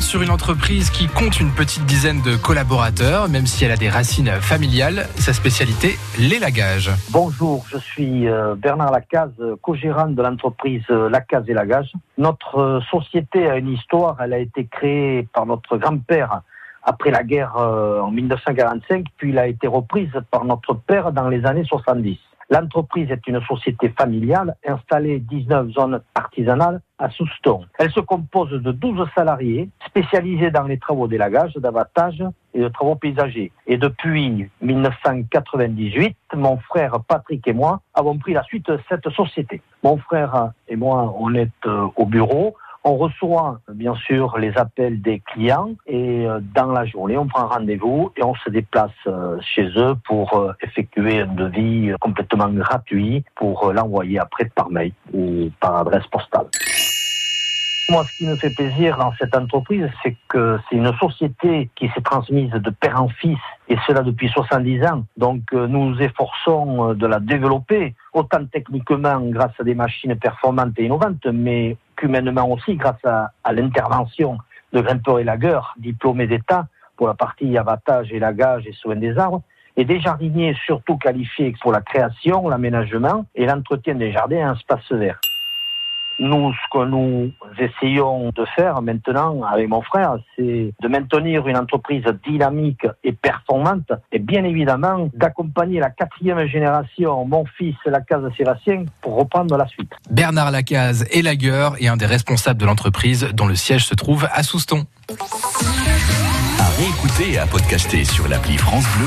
sur une entreprise qui compte une petite dizaine de collaborateurs, même si elle a des racines familiales. Sa spécialité, l'élagage. Bonjour, je suis euh, Bernard Lacaze, co-gérant de l'entreprise euh, Lacaze Élagage. Notre euh, société a une histoire, elle a été créée par notre grand-père après la guerre en 1945, puis elle a été reprise par notre père dans les années 70. L'entreprise est une société familiale installée 19 zones artisanales à Souston. Elle se compose de 12 salariés spécialisés dans les travaux d'élagage, d'abattage et de travaux paysagers. Et depuis 1998, mon frère Patrick et moi avons pris la suite de cette société. Mon frère et moi, on est euh, au bureau. On reçoit bien sûr les appels des clients et euh, dans la journée, on prend rendez-vous et on se déplace euh, chez eux pour euh, effectuer un devis complètement gratuit pour l'envoyer après par mail ou par adresse postale. Moi, ce qui me fait plaisir dans cette entreprise, c'est que c'est une société qui s'est transmise de père en fils, et cela depuis 70 ans. Donc, nous nous efforçons de la développer, autant techniquement grâce à des machines performantes et innovantes, mais qu'humainement aussi grâce à, l'intervention de grimpeurs et lagueurs diplômés d'État pour la partie abattage, élagage et soins des arbres, et des jardiniers surtout qualifiés pour la création, l'aménagement et l'entretien des jardins en espace vert. Nous, ce que nous essayons de faire maintenant avec mon frère, c'est de maintenir une entreprise dynamique et performante et bien évidemment d'accompagner la quatrième génération, mon fils Lacaze Sébastien, pour reprendre la suite. Bernard Lacaze est lagueur et un des responsables de l'entreprise dont le siège se trouve à Souston. À réécouter et à podcaster sur l'appli France Bleu